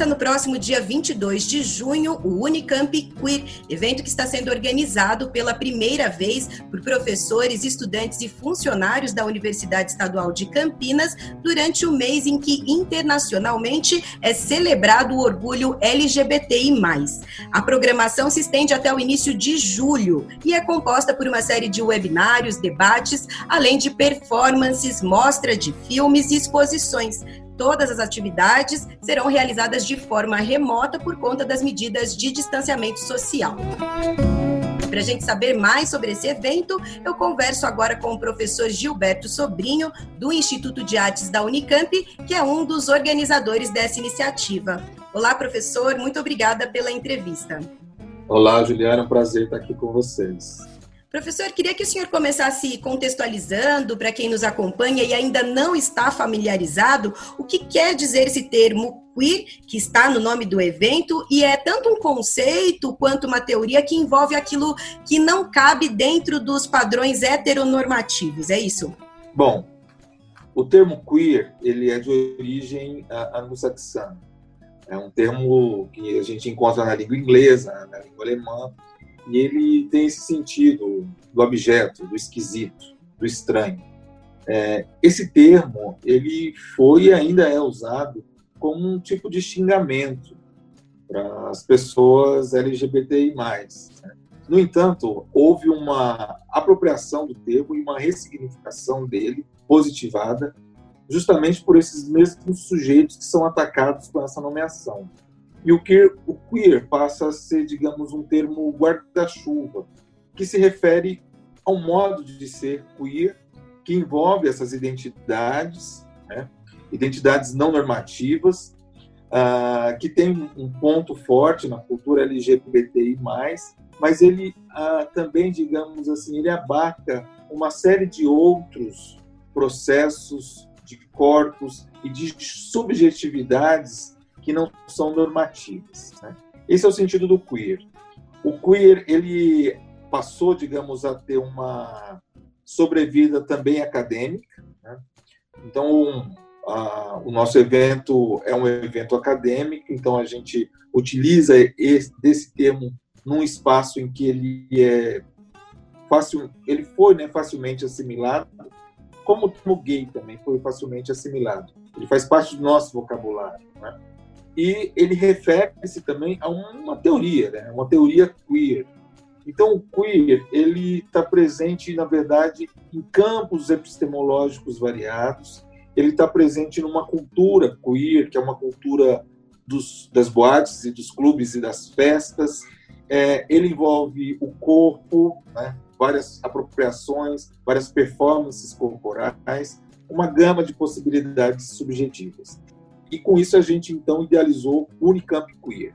Começa no próximo dia 22 de junho o Unicamp Queer, evento que está sendo organizado pela primeira vez por professores, estudantes e funcionários da Universidade Estadual de Campinas durante o mês em que internacionalmente é celebrado o orgulho LGBTI+. A programação se estende até o início de julho e é composta por uma série de webinários, debates, além de performances, mostra de filmes e exposições. Todas as atividades serão realizadas de forma remota por conta das medidas de distanciamento social. Para a gente saber mais sobre esse evento, eu converso agora com o professor Gilberto Sobrinho, do Instituto de Artes da Unicamp, que é um dos organizadores dessa iniciativa. Olá, professor, muito obrigada pela entrevista. Olá, Juliana, é um prazer estar aqui com vocês. Professor, queria que o senhor começasse contextualizando para quem nos acompanha e ainda não está familiarizado o que quer dizer esse termo queer, que está no nome do evento, e é tanto um conceito quanto uma teoria que envolve aquilo que não cabe dentro dos padrões heteronormativos, é isso? Bom, o termo queer ele é de origem anglo-saxã. É um termo que a gente encontra na língua inglesa, na língua alemã, e ele tem esse sentido do objeto, do esquisito, do estranho. É, esse termo ele foi e ainda é usado como um tipo de xingamento para as pessoas LGBTI+. Né? No entanto, houve uma apropriação do termo e uma ressignificação dele, positivada, justamente por esses mesmos sujeitos que são atacados com essa nomeação. E o queer, o queer passa a ser, digamos, um termo guarda-chuva, que se refere ao modo de ser queer, que envolve essas identidades, né? identidades não normativas, uh, que tem um ponto forte na cultura LGBTI+, mas ele uh, também, digamos assim, ele abarca uma série de outros processos de corpos e de subjetividades que não são normativas. Né? Esse é o sentido do queer. O queer ele passou, digamos, a ter uma sobrevida também acadêmica. Né? Então, a, o nosso evento é um evento acadêmico, então a gente utiliza esse, desse termo num espaço em que ele é fácil, ele foi né, facilmente assimilado, como o termo gay também foi facilmente assimilado. Ele faz parte do nosso vocabulário. Né? E ele refere-se também a uma teoria, né? uma teoria queer. Então, o queer ele está presente, na verdade, em campos epistemológicos variados. Ele está presente numa cultura queer, que é uma cultura dos, das boates e dos clubes e das festas. É, ele envolve o corpo, né? várias apropriações, várias performances corporais, uma gama de possibilidades subjetivas. E com isso a gente então idealizou o Unicamp Queer.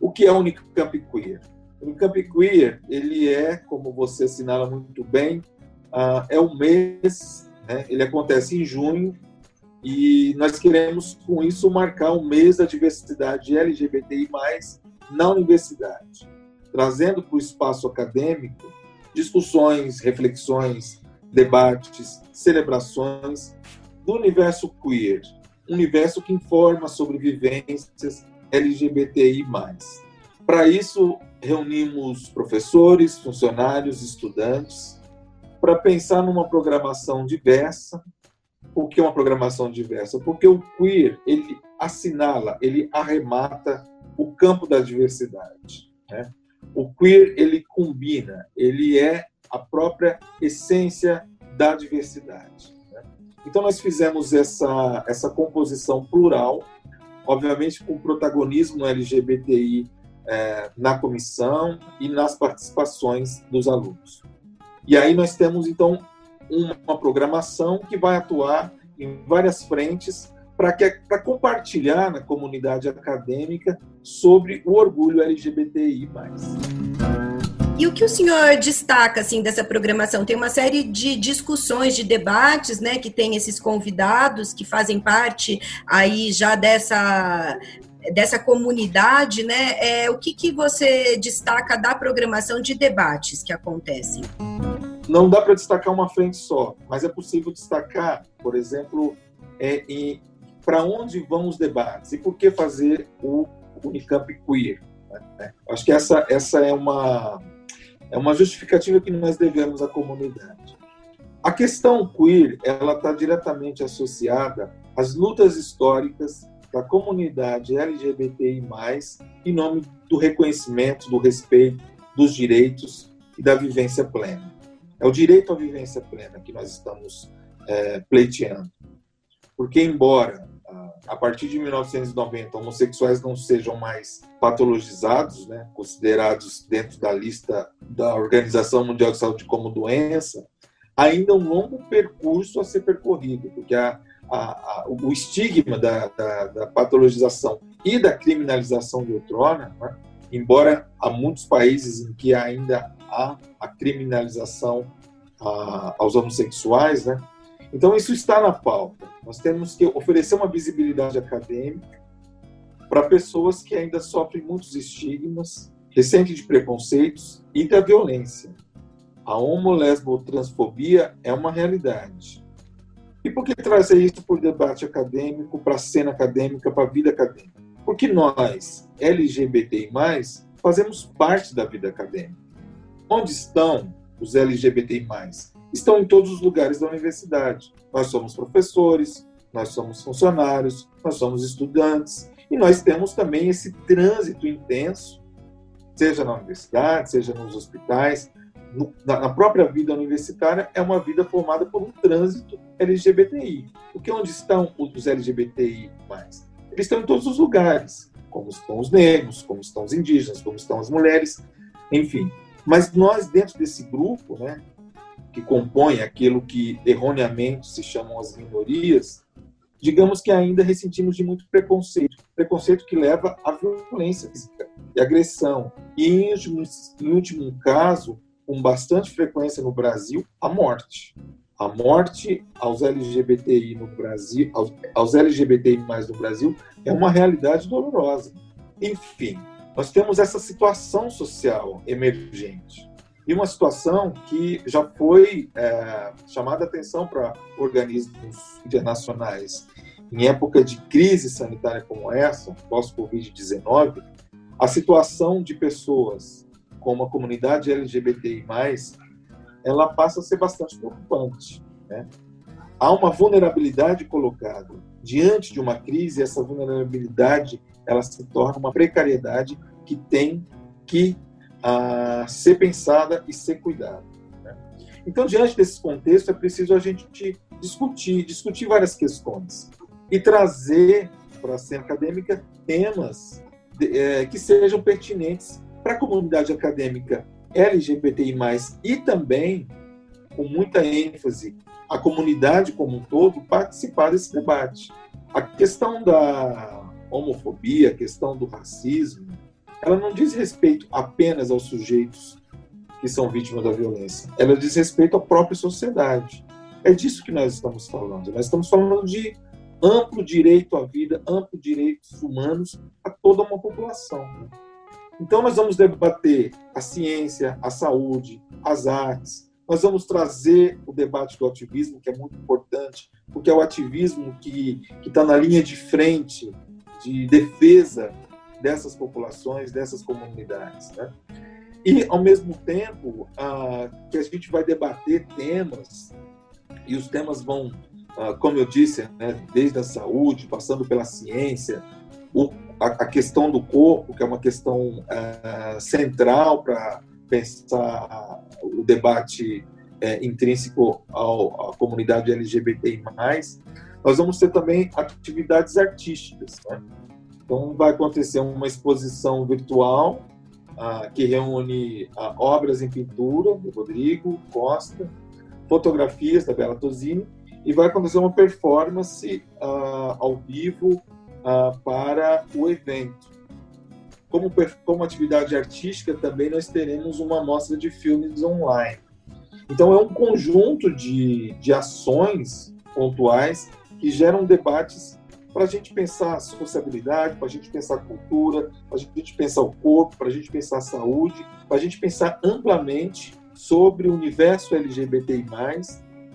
O que é o Unicamp Queer? O Unicamp Queer, ele é, como você assinala muito bem, uh, é um mês, né? ele acontece em junho, e nós queremos com isso marcar o mês da diversidade LGBTI+, na universidade, trazendo para o espaço acadêmico discussões, reflexões, debates, celebrações do universo queer, universo que informa sobre vivências LGBTI+. Para isso, reunimos professores, funcionários, estudantes, para pensar numa programação diversa. Por que uma programação diversa? Porque o queer, ele assinala, ele arremata o campo da diversidade. Né? O queer, ele combina, ele é a própria essência da diversidade. Então, nós fizemos essa, essa composição plural, obviamente com protagonismo LGBTI é, na comissão e nas participações dos alunos. E aí nós temos, então, uma programação que vai atuar em várias frentes para compartilhar na comunidade acadêmica sobre o orgulho LGBTI+. E o que o senhor destaca assim dessa programação? Tem uma série de discussões, de debates, né, que tem esses convidados que fazem parte aí já dessa dessa comunidade, né? É, o que, que você destaca da programação de debates que acontecem? Não dá para destacar uma frente só, mas é possível destacar, por exemplo, é, para onde vão os debates e por que fazer o Unicamp Queer. Né? Acho que essa, essa é, uma, é uma justificativa que nós devemos à comunidade. A questão queer ela está diretamente associada às lutas históricas da comunidade LGBTI+, em nome do reconhecimento, do respeito, dos direitos e da vivência plena. É o direito à vivência plena que nós estamos é, pleiteando. Porque, embora a partir de 1990 homossexuais não sejam mais patologizados, né, considerados dentro da lista da Organização Mundial de Saúde como doença, ainda um longo percurso a ser percorrido, porque a, a, a, o estigma da, da, da, patologização e da criminalização de outrora, né, embora há muitos países em que ainda há a criminalização aos homossexuais, né, então isso está na pauta. Nós temos que oferecer uma visibilidade acadêmica para pessoas que ainda sofrem muitos estigmas, recentes de preconceitos e da violência. A homo-lesbo-transfobia é uma realidade. E por que trazer isso para o debate acadêmico, para a cena acadêmica, para a vida acadêmica? Porque nós, LGBTI+, fazemos parte da vida acadêmica. Onde estão os LGBTI+, estão em todos os lugares da universidade. Nós somos professores, nós somos funcionários, nós somos estudantes e nós temos também esse trânsito intenso, seja na universidade, seja nos hospitais, no, na, própria vida universitária, é uma vida formada por um trânsito LGBTI. Porque onde estão os LGBTI mais? Eles estão em todos os lugares, como estão os negros, como estão os indígenas, como estão as mulheres, enfim. Mas nós, dentro desse grupo, né, que compõem aquilo que erroneamente se chamam as minorias, digamos que ainda ressentimos de muito preconceito, preconceito que leva à violência física e agressão, e em último, em último caso, com bastante frequência no Brasil, a morte. A morte aos LGBTI no Brasil, aos, aos LGBTI mais no Brasil, é uma realidade dolorosa. Enfim, nós temos essa situação social emergente e uma situação que já foi é, chamada atenção para organismos internacionais. Em época de crise sanitária como essa, pós-Covid-19, a situação de pessoas como a comunidade LGBTI+, ela passa a ser bastante preocupante. Né? Há uma vulnerabilidade colocada. Diante de uma crise, essa vulnerabilidade ela se torna uma precariedade que tem que a ser pensada e ser cuidada. Né? Então, diante desse contexto, é preciso a gente discutir, discutir várias questões e trazer para a cena acadêmica temas é, que sejam pertinentes para a comunidade acadêmica LGBTI+, e também, com muita ênfase, a comunidade como um todo participar desse debate. A questão da homofobia, a questão do racismo, ela não diz respeito apenas aos sujeitos que são vítimas da violência, ela diz respeito à própria sociedade. É disso que nós estamos falando. Nós estamos falando de amplo direito à vida, amplo direitos humanos a toda uma população. Né? Então, nós vamos debater a ciência, a saúde, as artes. Nós vamos trazer o debate do ativismo, que é muito importante, porque é o ativismo que está na linha de frente de defesa dessas populações, dessas comunidades. Né? E, ao mesmo tempo, ah, que a gente vai debater temas, e os temas vão, ah, como eu disse, né, desde a saúde, passando pela ciência, o, a, a, questão do corpo, que é uma questão ah, central para pensar o debate é, intrínseco ao, à comunidade LGBTI+, nós vamos ter também atividades artísticas, né? Então, vai acontecer uma exposição virtual ah, que reúne ah, obras em pintura do Rodrigo Costa, fotografias da Bela Tosini, e vai acontecer uma performance ah, ao vivo ah, para o evento. Como, como atividade artística, também nós teremos uma mostra de filmes online. Então, é um conjunto de, de ações pontuais que geram debates para a gente pensar sociabilidade, para a gente pensar cultura, para a gente pensar o corpo, para a gente pensar saúde, para a gente pensar amplamente sobre o universo LGBTI+,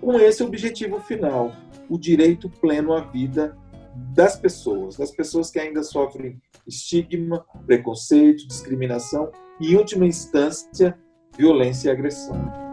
com esse objetivo final, o direito pleno à vida das pessoas, das pessoas que ainda sofrem estigma, preconceito, discriminação e, em última instância, violência e agressão.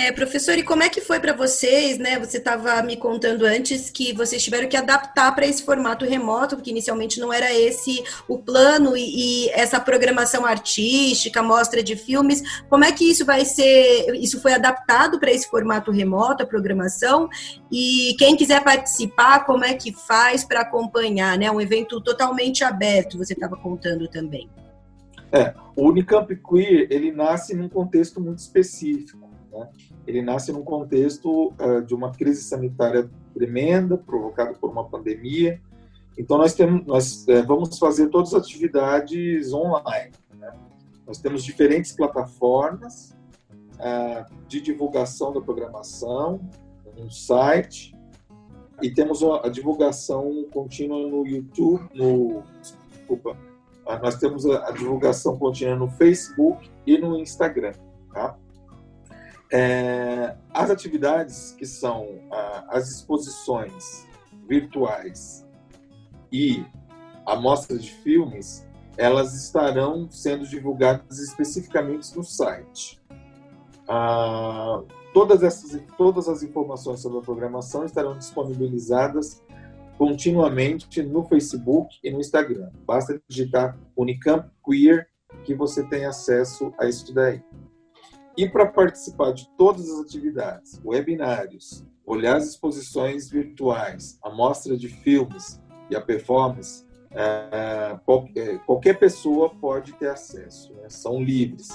É, professor, e como é que foi para vocês, né? Você estava me contando antes que vocês tiveram que adaptar para esse formato remoto, porque inicialmente não era esse o plano e, e, essa programação artística, mostra de filmes. Como é que isso vai ser? Isso foi adaptado para esse formato remoto, a programação? E quem quiser participar, como é que faz para acompanhar, né? Um evento totalmente aberto, você estava contando também. É, o Unicamp Queer, ele nasce num contexto muito específico. Né? Ele nasce num contexto uh, de uma crise sanitária tremenda, provocada por uma pandemia. Então, nós, temos, nós uh, vamos fazer todas as atividades online. Né? Nós temos diferentes plataformas uh, de divulgação da programação, um site, e temos a divulgação contínua no YouTube, no, desculpa, ah, nós temos a divulgação contínua no Facebook e no Instagram. Tá? É, as atividades que são as exposições virtuais e a mostra de filmes, elas estarão sendo divulgadas especificamente no site. Ah, todas, essas, todas as informações sobre a programação estarão disponibilizadas continuamente no Facebook e no Instagram. Basta digitar Unicamp Queer que você tem acesso a isso daí. E para participar de todas as atividades, webinários, olhar as exposições virtuais, a mostra de filmes e a performance, é, qualquer, qualquer pessoa pode ter acesso, né? são livres.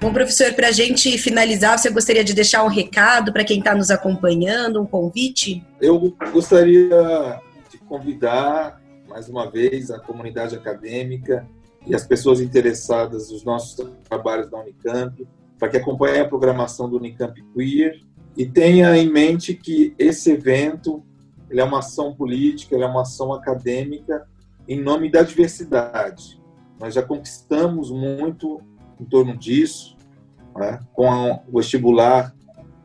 Bom, professor, para a gente finalizar, você gostaria de deixar um recado para quem está nos acompanhando, um convite? Eu gostaria de convidar, mais uma vez, a comunidade acadêmica e as pessoas interessadas nos nossos trabalhos da Unicamp para que acompanhe a programação do Unicamp Queer e tenha em mente que esse evento é uma ação política, é uma ação acadêmica em nome da diversidade. Nós já conquistamos muito em torno disso, né, com o vestibular,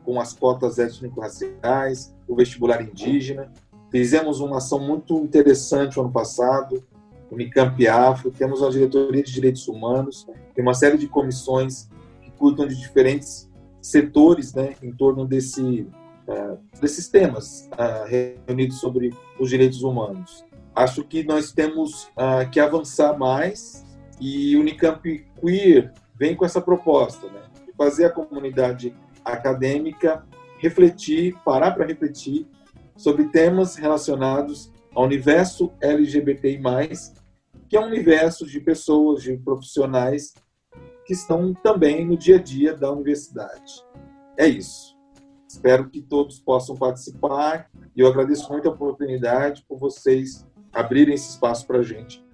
com as cotas étnico-raciais, o vestibular indígena. Fizemos uma ação muito interessante no ano passado, Unicamp Afro, temos uma diretoria de direitos humanos, tem uma série de comissões cuidam de diferentes setores né, em torno desse, uh, desses temas uh, reunidos sobre os direitos humanos. Acho que nós temos uh, que avançar mais e o Unicamp Queer vem com essa proposta né, de fazer a comunidade acadêmica refletir, parar para refletir sobre temas relacionados ao universo LGBTI+, que é um universo de pessoas, de profissionais que estão também no dia a dia da universidade. É isso. Espero que todos possam participar e eu agradeço muito a oportunidade por vocês abrirem esse espaço para a gente.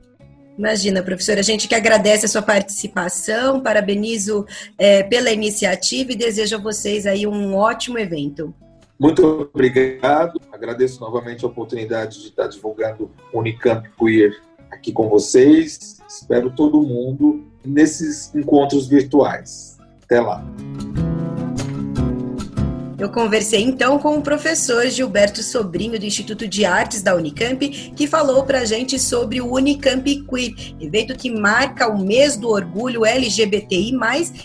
Imagina, professora, a gente que agradece a sua participação, parabenizo é, pela iniciativa e desejo a vocês aí um ótimo evento. Muito obrigado, agradeço novamente a oportunidade de estar divulgando o Unicamp Queer aqui com vocês. Espero todo mundo nesses encontros virtuais. Até lá. Eu conversei então com o professor Gilberto Sobrinho do Instituto de Artes da Unicamp, que falou para a gente sobre o Unicamp Queer, evento que marca o mês do orgulho LGBTI+,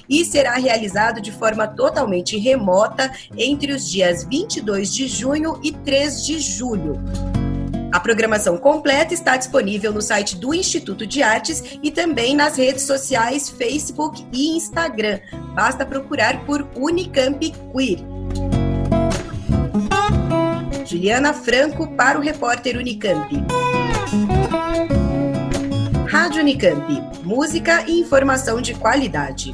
e será realizado de forma totalmente remota entre os dias 22 de junho e 3 de julho. A programação completa está disponível no site do Instituto de Artes e também nas redes sociais Facebook e Instagram. Basta procurar por Unicamp Queer. Juliana Franco para o repórter Unicamp. Rádio Unicamp. Música e informação de qualidade.